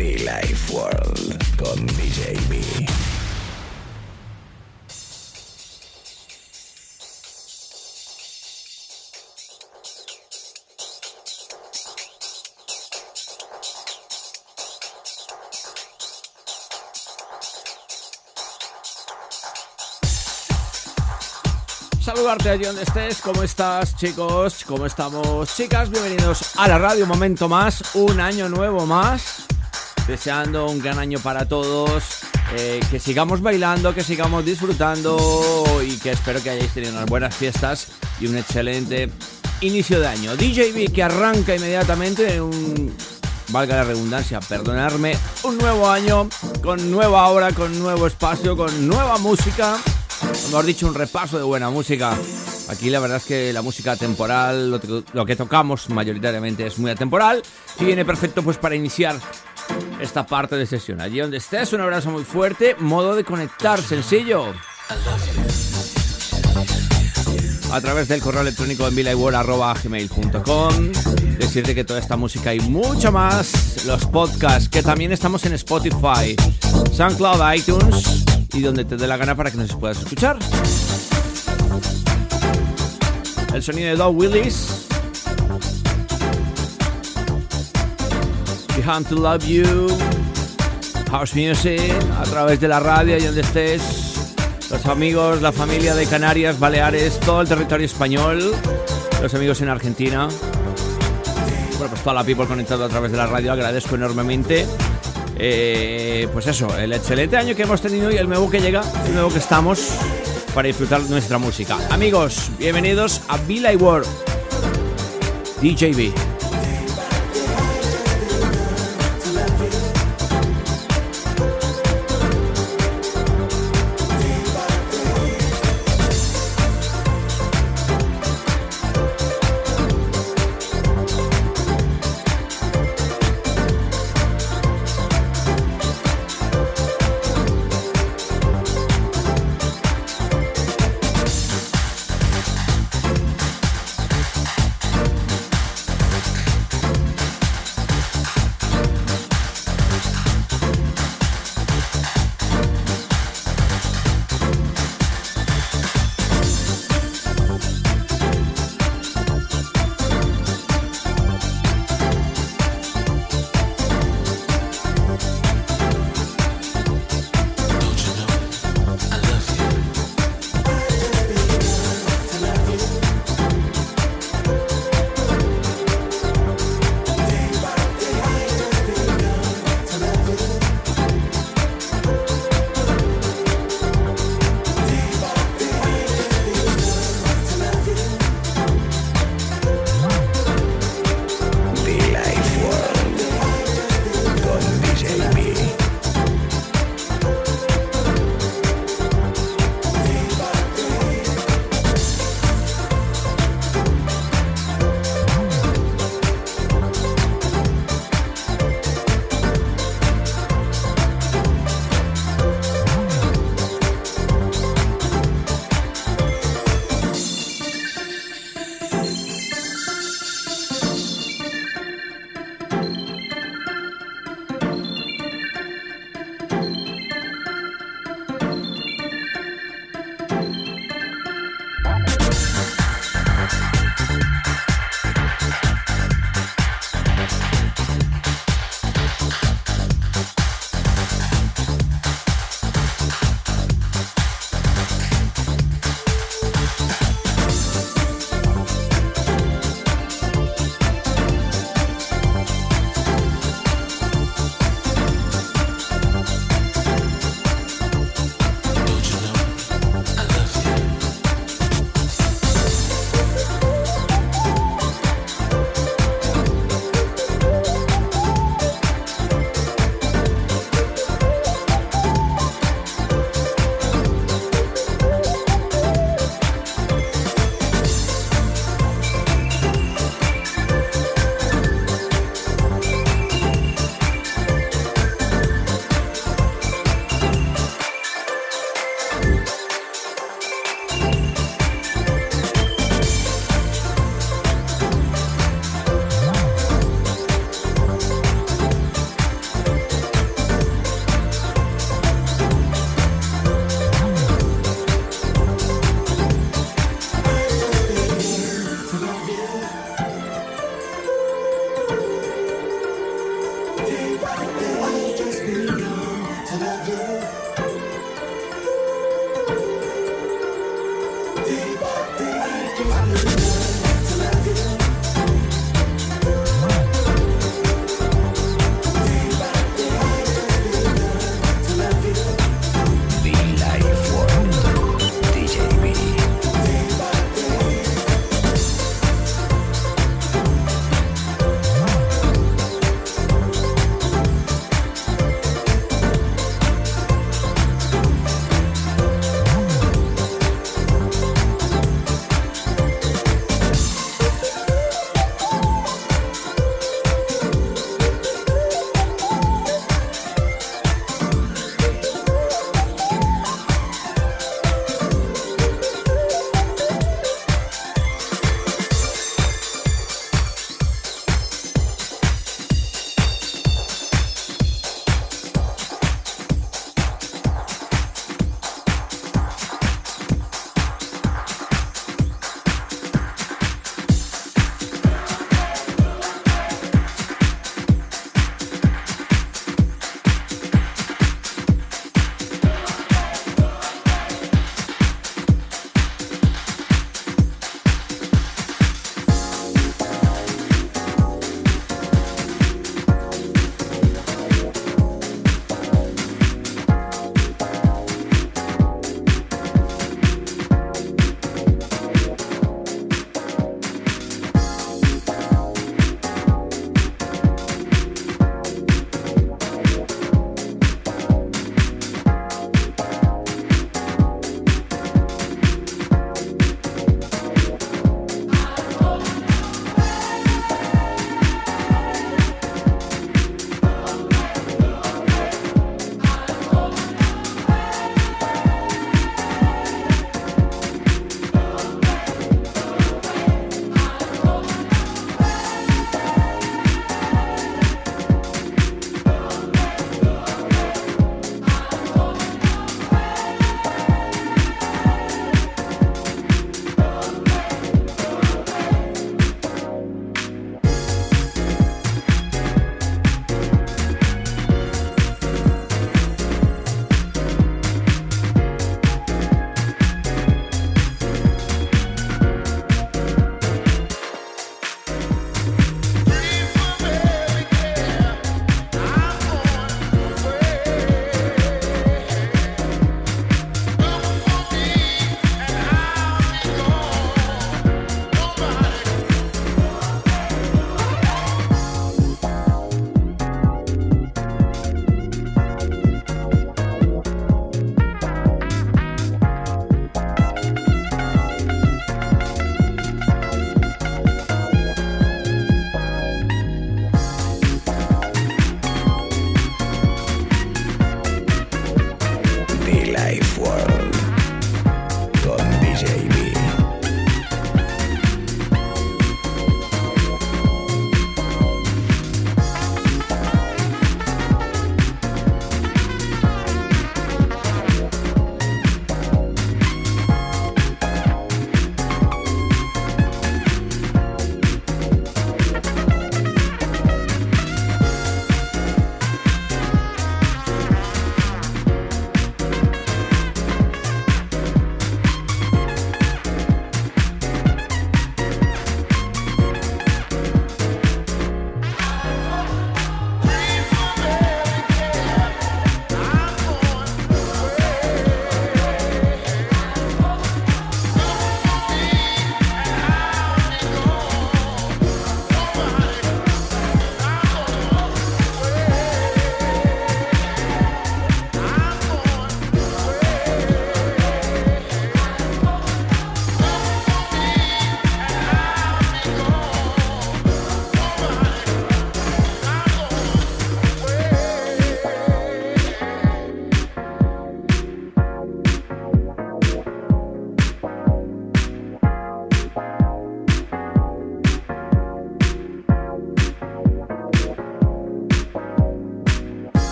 Be Life World con DJ B. Saludarte allí donde estés, ¿cómo estás chicos? ¿Cómo estamos chicas? Bienvenidos a la radio, un momento más, un año nuevo más. Deseando un gran año para todos, eh, que sigamos bailando, que sigamos disfrutando y que espero que hayáis tenido unas buenas fiestas y un excelente inicio de año. DJB que arranca inmediatamente en un, valga la redundancia, perdonarme, un nuevo año con nueva hora, con nuevo espacio, con nueva música hemos dicho, un repaso de buena música. Aquí la verdad es que la música temporal, lo, lo que tocamos mayoritariamente es muy atemporal y viene perfecto pues para iniciar esta parte de sesión. Allí donde estés, un abrazo muy fuerte, modo de conectar sencillo. A través del correo electrónico en gmail.com Decirte que toda esta música y mucho más, los podcasts, que también estamos en Spotify, SoundCloud, iTunes y donde te dé la gana para que nos puedas escuchar. El sonido de Doug Willis. Behind to Love You. House Music. A través de la radio y donde estés. Los amigos, la familia de Canarias, Baleares, todo el territorio español. Los amigos en Argentina. Bueno, pues toda la people conectada a través de la radio. Agradezco enormemente. Eh, pues eso, el excelente año que hemos tenido y el nuevo que llega, el nuevo que estamos para disfrutar nuestra música. Amigos, bienvenidos a Be Like World. DJB.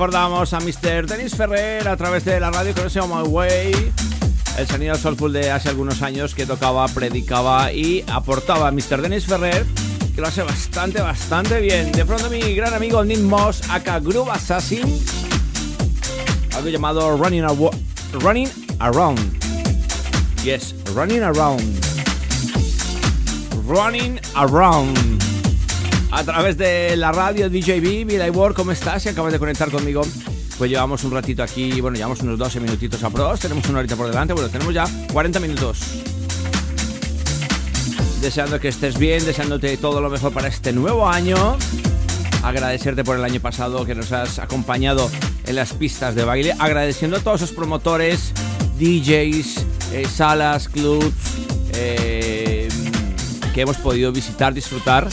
Recordamos a Mr. Dennis Ferrer a través de la radio que se llama My Way. El sonido soulful de hace algunos años que tocaba, predicaba y aportaba a Mr. Dennis Ferrer, que lo hace bastante, bastante bien. De pronto mi gran amigo Nick Moss, acá Groove Assassin, algo llamado Running, Running Around. Yes, Running Around. Running Around a través de la radio DJB, Vida World, ¿cómo estás? Si acabas de conectar conmigo, pues llevamos un ratito aquí, bueno, llevamos unos 12 minutitos a pros, tenemos una horita por delante, bueno, tenemos ya 40 minutos. Deseando que estés bien, deseándote todo lo mejor para este nuevo año. Agradecerte por el año pasado que nos has acompañado en las pistas de baile. Agradeciendo a todos los promotores, DJs, eh, salas, clubs eh, que hemos podido visitar, disfrutar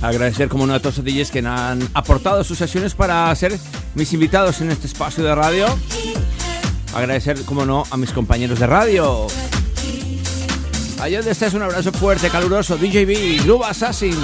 Agradecer como no a todos los DJs que han aportado sus sesiones para ser mis invitados en este espacio de radio. Agradecer como no a mis compañeros de radio. Allá donde estés un abrazo fuerte, caluroso, DJB, Groove Assassin.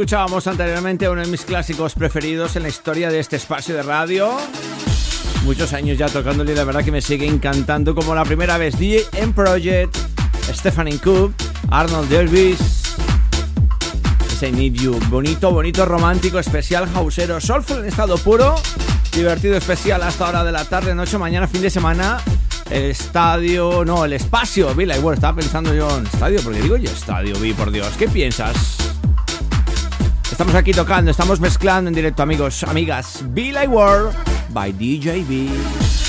Escuchábamos anteriormente uno de mis clásicos preferidos en la historia de este espacio de radio. Muchos años ya tocándole la verdad que me sigue encantando como la primera vez. DJ M Project, Stephanie Coop, Arnold Dervis. Ese Need You. Bonito, bonito, romántico, especial, hausero, soulful en estado puro. Divertido, especial hasta hora de la tarde, noche, mañana, fin de semana. El estadio, no, el espacio, Billy World. Estaba pensando yo en estadio, porque digo yo estadio, vi por Dios. ¿Qué piensas? Estamos aquí tocando, estamos mezclando en directo, amigos, amigas. Be Like World by DJB.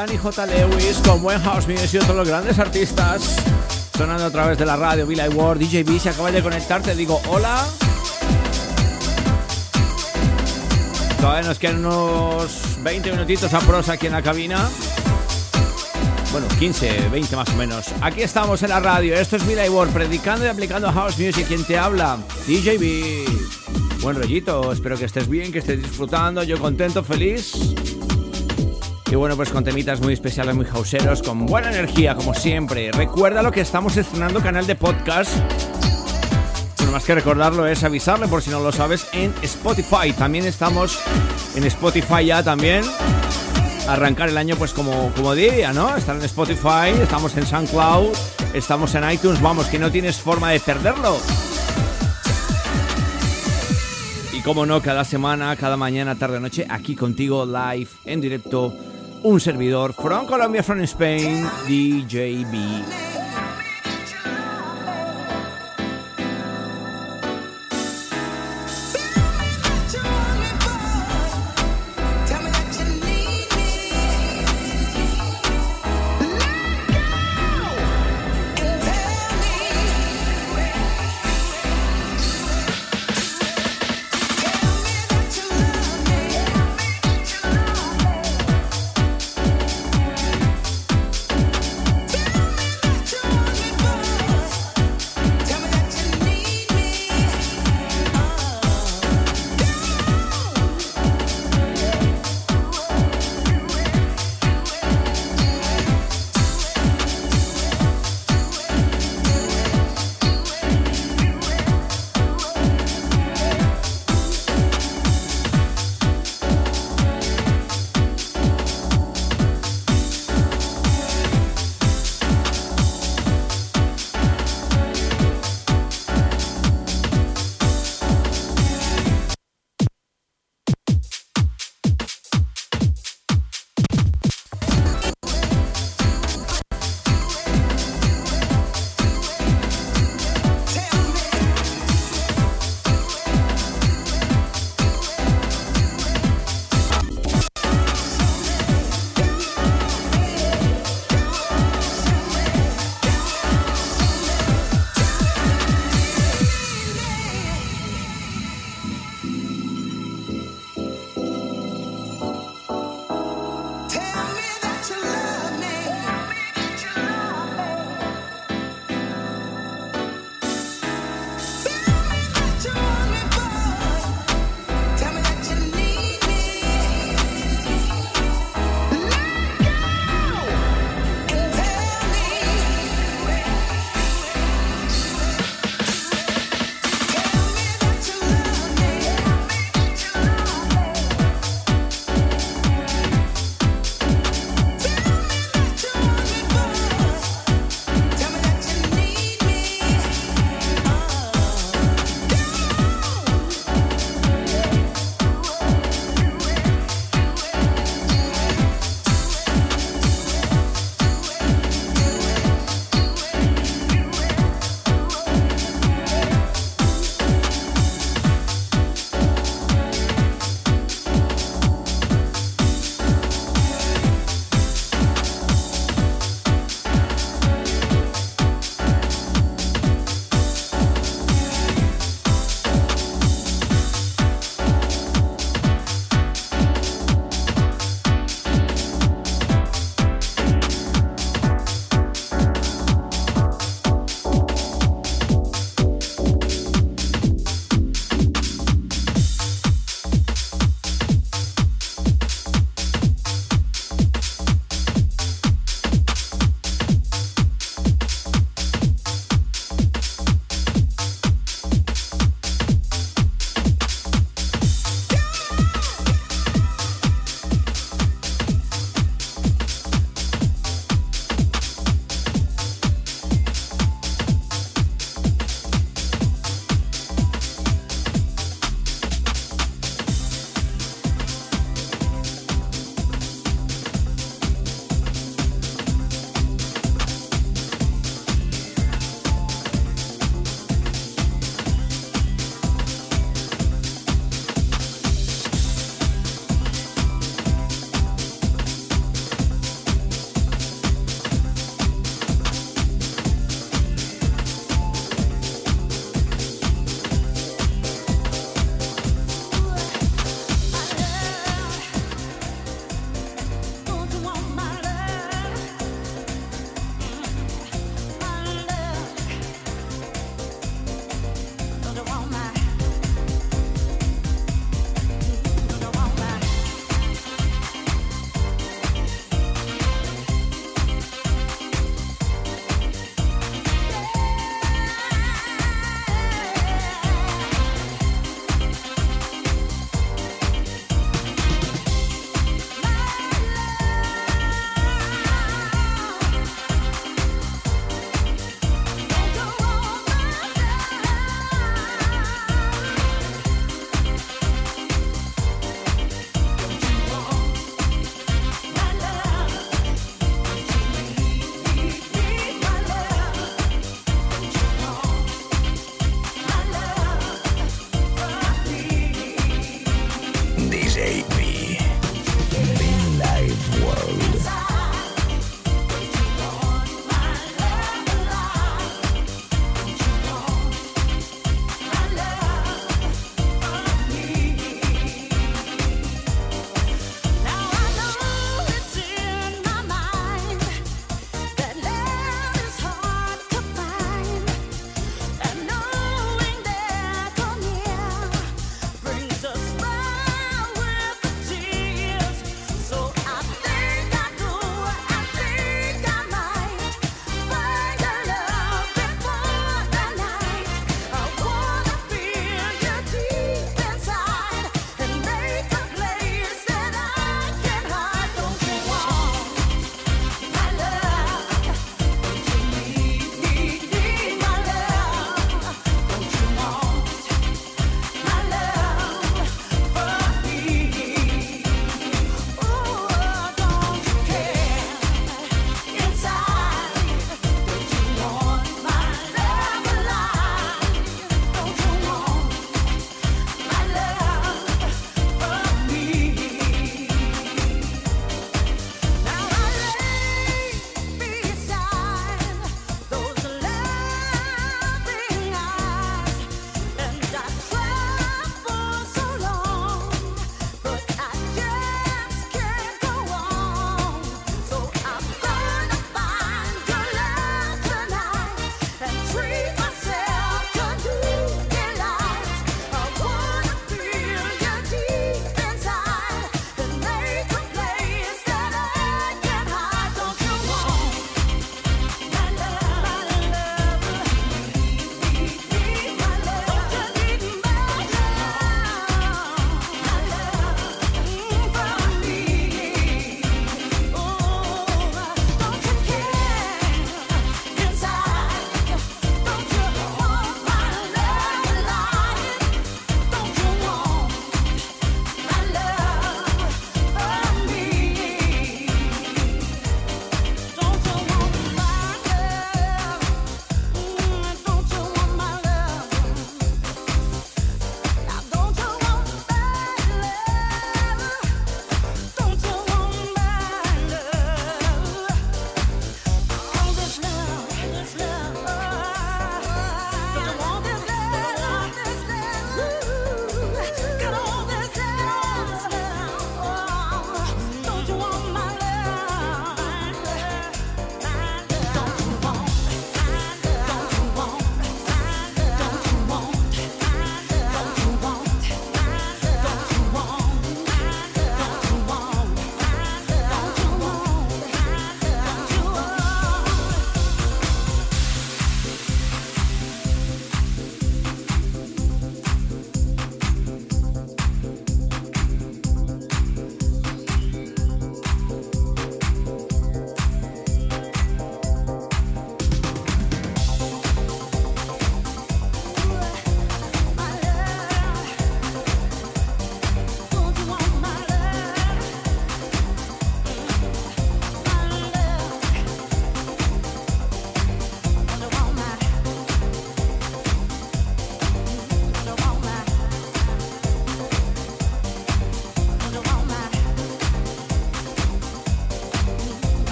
Danny J. Lewis con buen house music y otros los grandes artistas sonando a través de la radio Villa World, DJB, si acabas de conectarte, digo hola. Todavía nos quedan unos 20 minutitos a prosa aquí en la cabina. Bueno, 15, 20 más o menos. Aquí estamos en la radio. Esto es Villa World, predicando y aplicando house music. ¿Quién te habla? DJB. Buen rollito, espero que estés bien, que estés disfrutando. Yo contento, feliz. Y bueno, pues con temitas muy especiales, muy houseeros, con buena energía, como siempre. Recuerda lo que estamos estrenando canal de podcast. Bueno, más que recordarlo es avisarle por si no lo sabes en Spotify. También estamos en Spotify ya también. Arrancar el año pues como, como día, ¿no? Estar en Spotify, estamos en SoundCloud, estamos en iTunes, vamos, que no tienes forma de perderlo. Y como no, cada semana, cada mañana, tarde, noche, aquí contigo, live, en directo, un servidor from Colombia, from Spain, DJB.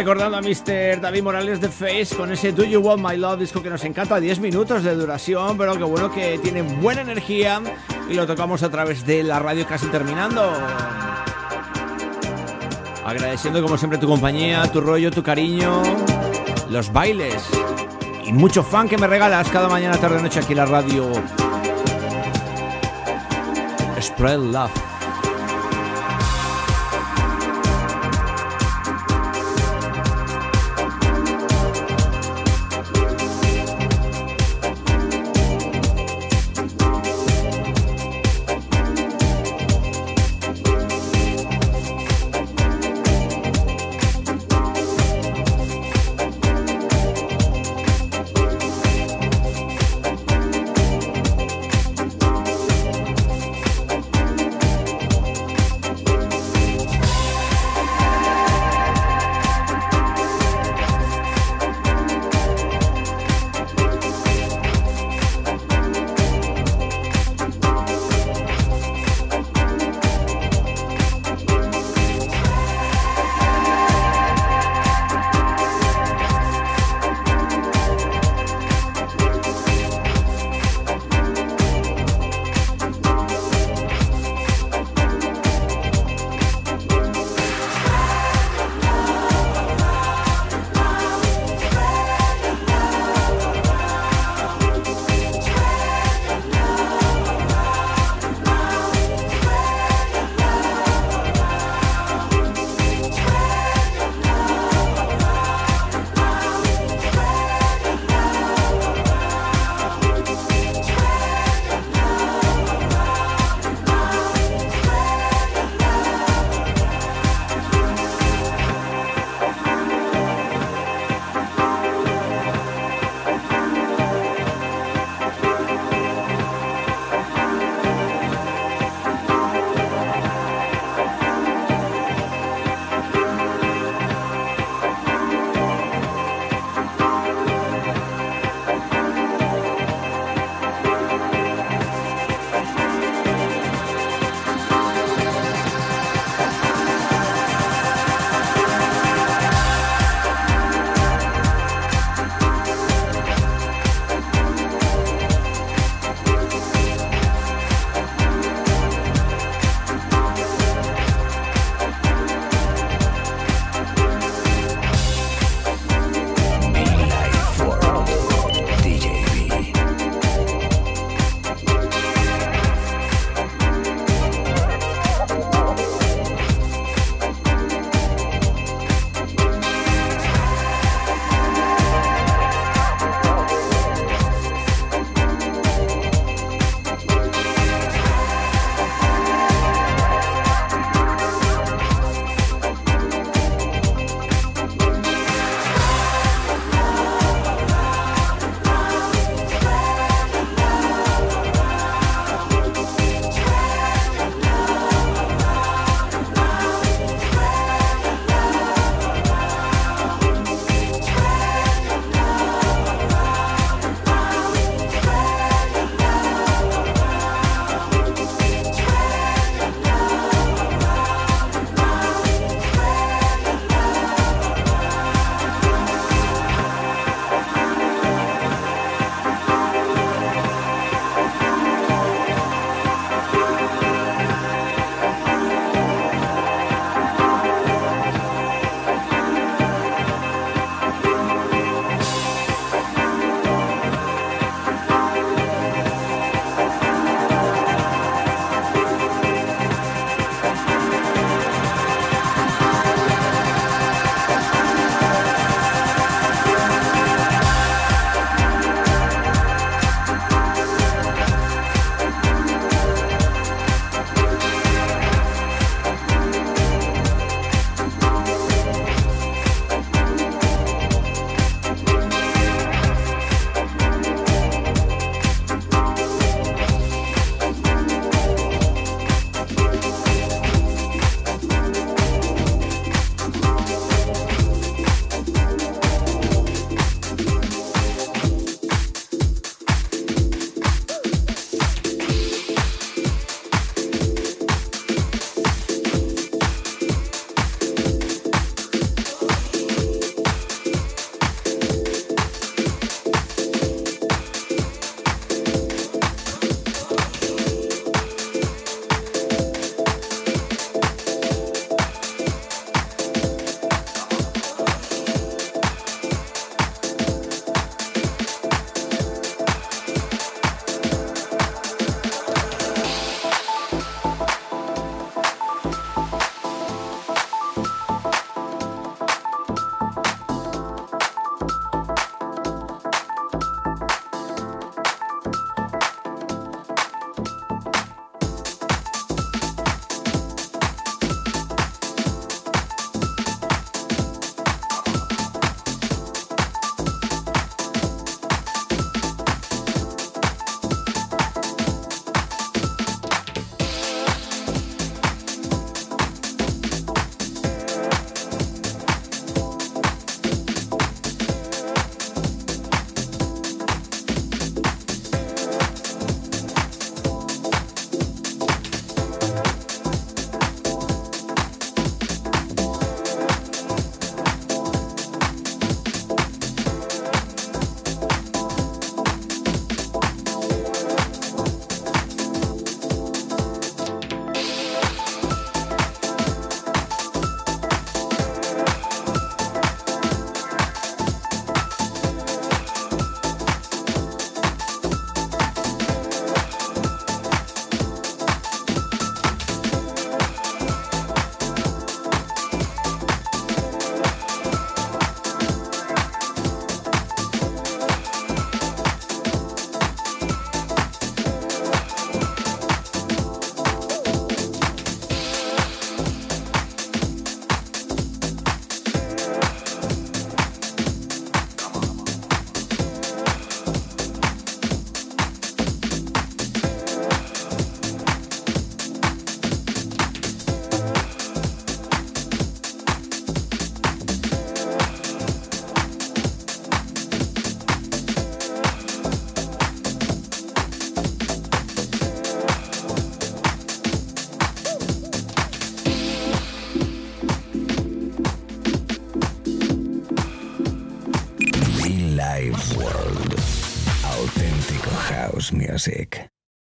Recordando a Mr. David Morales de Face con ese Do You Want My Love, disco que nos encanta, 10 minutos de duración, pero que bueno que tiene buena energía y lo tocamos a través de la radio casi terminando. Agradeciendo como siempre tu compañía, tu rollo, tu cariño, los bailes y mucho fan que me regalas cada mañana, tarde, noche aquí en la radio. Spread love.